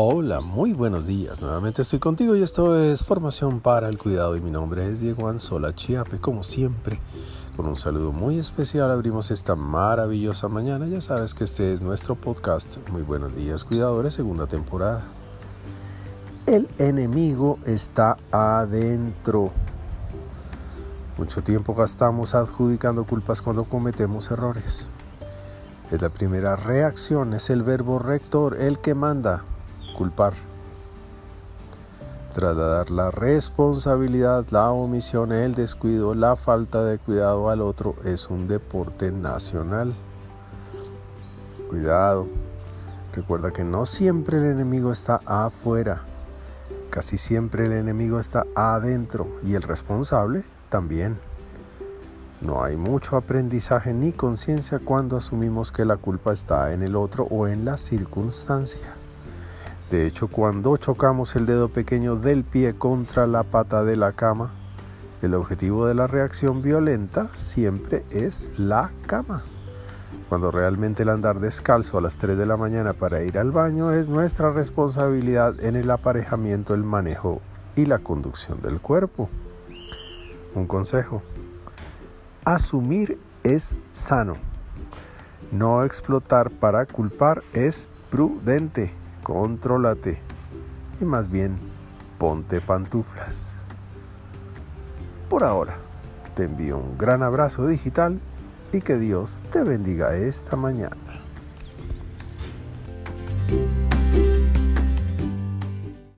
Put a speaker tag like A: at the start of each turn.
A: Hola, muy buenos días. Nuevamente estoy contigo y esto es Formación para el Cuidado y mi nombre es Diego Anzola Chiape. Como siempre, con un saludo muy especial abrimos esta maravillosa mañana. Ya sabes que este es nuestro podcast. Muy buenos días, cuidadores, segunda temporada. El enemigo está adentro. Mucho tiempo gastamos adjudicando culpas cuando cometemos errores. Es la primera reacción, es el verbo rector, el que manda, culpar. Trasladar la responsabilidad, la omisión, el descuido, la falta de cuidado al otro es un deporte nacional. Cuidado. Recuerda que no siempre el enemigo está afuera. Casi siempre el enemigo está adentro y el responsable también. No hay mucho aprendizaje ni conciencia cuando asumimos que la culpa está en el otro o en la circunstancia. De hecho, cuando chocamos el dedo pequeño del pie contra la pata de la cama, el objetivo de la reacción violenta siempre es la cama. Cuando realmente el andar descalzo a las 3 de la mañana para ir al baño es nuestra responsabilidad en el aparejamiento, el manejo y la conducción del cuerpo. Un consejo. Asumir es sano. No explotar para culpar es prudente contrólate y más bien ponte pantuflas. Por ahora, te envío un gran abrazo digital y que Dios te bendiga esta mañana.